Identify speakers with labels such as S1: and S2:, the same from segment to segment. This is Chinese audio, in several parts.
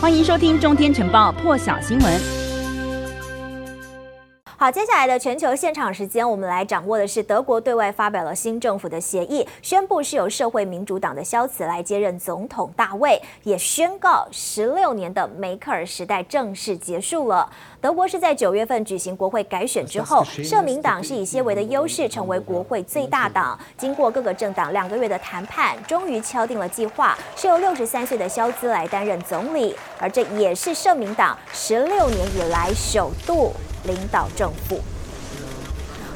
S1: 欢迎收听《中天晨报》破晓新闻。
S2: 好，接下来的全球现场时间，我们来掌握的是德国对外发表了新政府的协议，宣布是由社会民主党的肖茨来接任总统大位，也宣告十六年的梅克尔时代正式结束了。德国是在九月份举行国会改选之后，社民党是以些微的优势成为国会最大党。经过各个政党两个月的谈判，终于敲定了计划，是由六十三岁的肖兹来担任总理，而这也是社民党十六年以来首度。领导政府。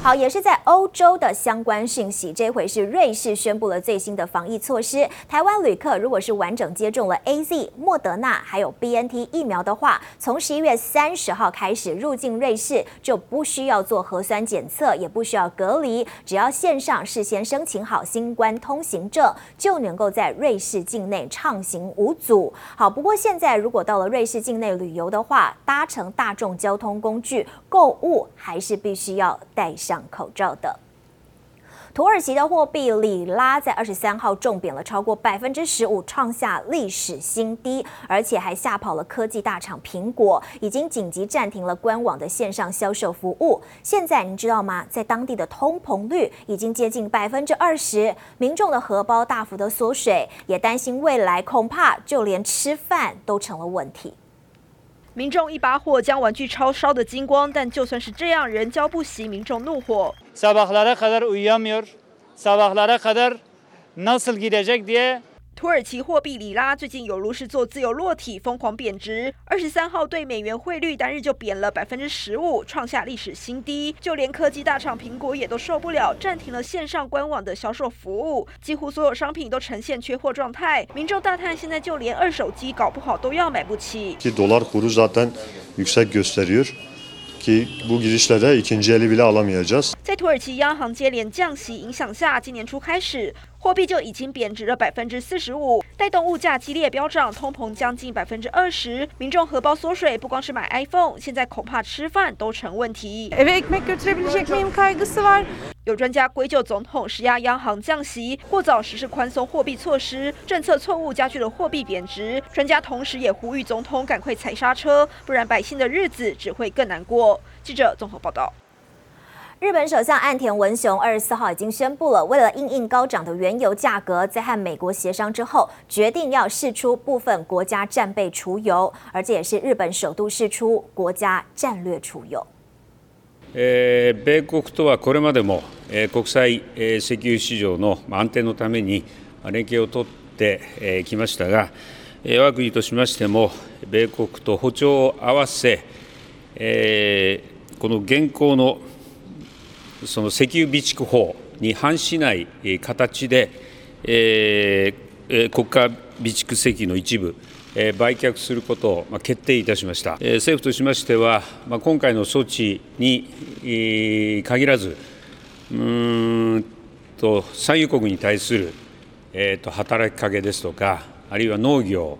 S2: 好，也是在欧洲的相关讯息。这回是瑞士宣布了最新的防疫措施。台湾旅客如果是完整接种了 AZ、莫德纳还有 BNT 疫苗的话，从十一月三十号开始入境瑞士就不需要做核酸检测，也不需要隔离，只要线上事先申请好新冠通行证，就能够在瑞士境内畅行无阻。好，不过现在如果到了瑞士境内旅游的话，搭乘大众交通工具、购物还是必须要带上。口罩的土耳其的货币里拉在二十三号重贬了超过百分之十五，创下历史新低，而且还吓跑了科技大厂苹果，已经紧急暂停了官网的线上销售服务。现在你知道吗？在当地的通膨率已经接近百分之二十，民众的荷包大幅的缩水，也担心未来恐怕就连吃饭都成了问题。
S3: 民众一把火将玩具超烧得精光，但就算是这样，仍浇不熄民众怒火。土耳其货币里拉最近有如是做自由落体，疯狂贬值。二十三号对美元汇率单日就贬了百分之十五，创下历史新低。就连科技大厂苹果也都受不了，暂停了线上官网的销售服务，几乎所有商品都呈现缺货状态。民众大叹，现在就连二手机搞不好都要买不起。在土耳其央行接连降息影响下，今年初开始。货币就已经贬值了百分之四十五，带动物价激烈飙涨，通膨将近百分之二十，民众荷包缩水，不光是买 iPhone，现在恐怕吃饭都成问题。有专家归咎总统施压央行降息，过早实施宽松货币措施，政策错误加剧了货币贬值。专家同时也呼吁总统赶快踩刹车，不然百姓的日子只会更难过。记者综合报道。
S2: 日本首相岸田文雄二十四号已经宣布了，为了因应高涨的原油价格，在和美国协商之后，决定要释出部分国家战备储油，而这也是日本首度释出国家战略储油。
S4: 呃，米国とはこれまでも呃国际呃石油市场の安定のために连携を取って呃きましたが，呃我が国としましても米国と歩调を合わせ，呃この现行の その石油备蓄法に反しない形で、えー、国家备蓄石油の一部、えー、売却することを决定いたしました。えー、政府としましては、まあ、今回の措置に、えー、限らず、うんと产油国に対する、えー、と働きかけですとか、あるいは农业、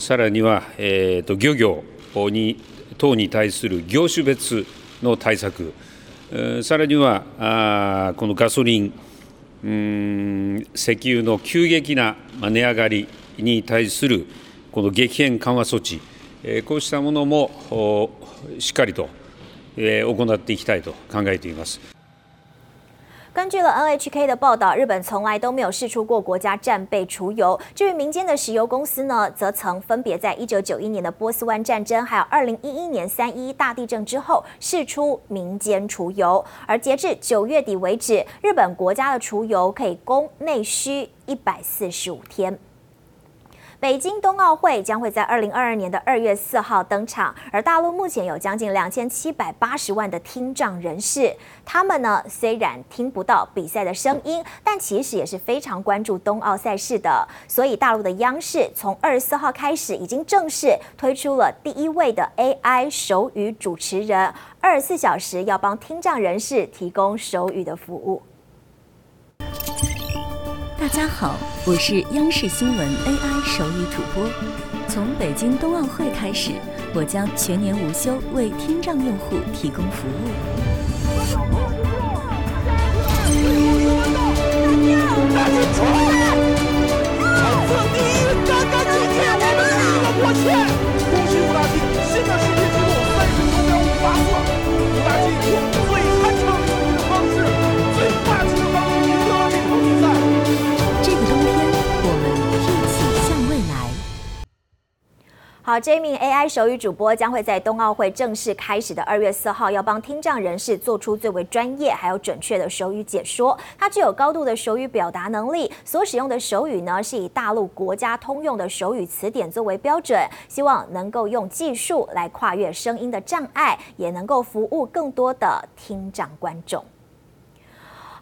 S4: さらには、えー、と渔业に等に対する业种别の対策、さらにはこのガソリン、石油の急激な値上がりに対するこの激変緩和措置、こうしたものもしっかりと行っていきたいと考えています。
S2: 根据了 NHK 的报道，日本从来都没有试出过国家战备储油。至于民间的石油公司呢，则曾分别在一九九一年的波斯湾战争，还有二零一一年三一大地震之后试出民间储油。而截至九月底为止，日本国家的储油可以供内需一百四十五天。北京冬奥会将会在二零二二年的二月四号登场，而大陆目前有将近两千七百八十万的听障人士，他们呢虽然听不到比赛的声音，但其实也是非常关注冬奥赛事的。所以大陆的央视从二十四号开始已经正式推出了第一位的 AI 手语主持人，二十四小时要帮听障人士提供手语的服务。
S5: 大家好，我是央视新闻 AI 手语主播。从北京冬奥会开始，我将全年无休为听障用户提供服务。
S2: 我去！
S6: 恭喜乌拉，新的世界纪录！
S2: 这一名 AI 手语主播将会在冬奥会正式开始的二月四号，要帮听障人士做出最为专业还有准确的手语解说。他具有高度的手语表达能力，所使用的手语呢是以大陆国家通用的手语词典作为标准，希望能够用技术来跨越声音的障碍，也能够服务更多的听障观众。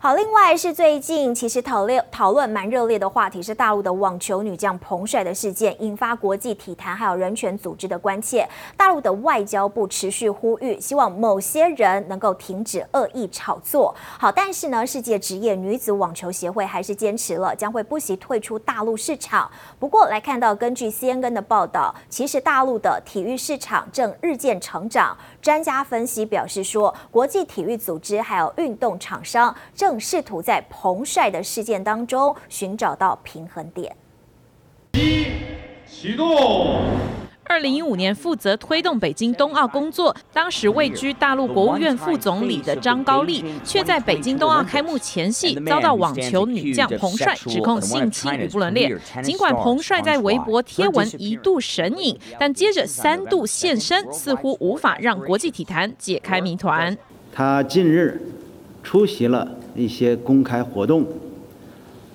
S2: 好，另外是最近其实讨论讨论蛮热烈的话题是大陆的网球女将彭帅的事件，引发国际体坛还有人权组织的关切。大陆的外交部持续呼吁，希望某些人能够停止恶意炒作。好，但是呢，世界职业女子网球协会还是坚持了，将会不惜退出大陆市场。不过来看到，根据 CNN 的报道，其实大陆的体育市场正日渐成长。专家分析表示说，国际体育组织还有运动厂商正试图在彭帅的事件当中寻找到平衡点。
S7: 一启动。
S8: 二零一五年负责推动北京冬奥工作，当时位居大陆国务院副总理的张高丽，却在北京冬奥开幕前夕遭到网球女将彭帅指控性侵与不伦恋。尽管彭帅在微博贴文一度神隐，但接着三度现身，似乎无法让国际体坛解开谜团。
S9: 他近日出席了一些公开活动，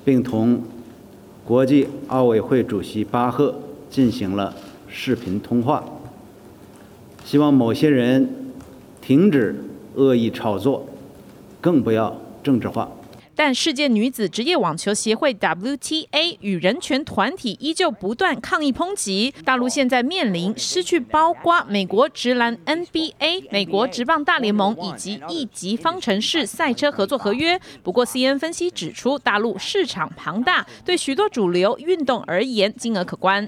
S9: 并同国际奥委会主席巴赫进行了。视频通话，希望某些人停止恶意炒作，更不要政治化。
S8: 但世界女子职业网球协会 WTA 与人权团体依旧不断抗议抨击。大陆现在面临失去包括美国职篮 NBA、美国职棒大联盟以及一级方程式赛车合作合约。不过，CN 分析指出，大陆市场庞大，对许多主流运动而言金额可观。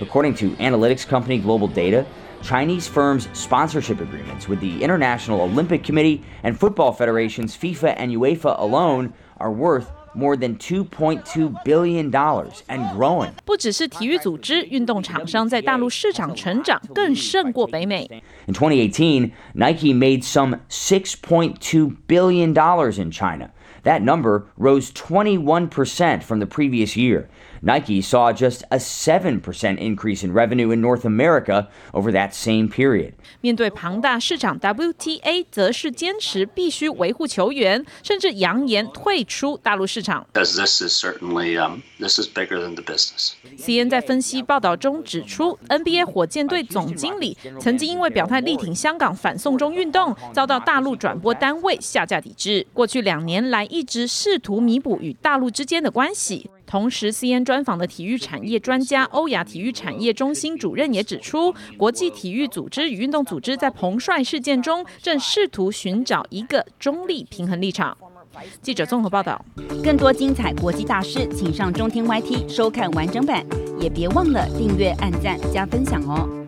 S10: According to analytics company Global Data, Chinese firms' sponsorship agreements with the International Olympic Committee and football federations FIFA and UEFA alone are worth more than 2.2 billion dollars and growing.
S8: 不只是体育组织，运动厂商在大陆市场成长更胜过北美。
S10: In 2018, Nike made some 6.2 billion dollars in China. That number rose 21% from the previous year. Nike saw just a 7% increase in revenue in North America over that same period.
S8: 面对庞大市场，WTA 则是坚持必须维护球员，甚至扬言退出大陆市场。
S11: This is certainly, um, this is bigger than the business.
S8: CNN 在分析报道中指出，NBA 火箭队总经理曾经因为表态力挺香港反送中运动，遭到大陆转播单位下架抵制。过去两年来，一直试图弥补与大陆之间的关系。同时，CN 专访的体育产业专家欧亚体育产业中心主任也指出，国际体育组织与运动组织在彭帅事件中正试图寻找一个中立平衡立场。记者综合报道。
S1: 更多精彩国际大师，请上中天 YT 收看完整版，也别忘了订阅、按赞、加分享哦。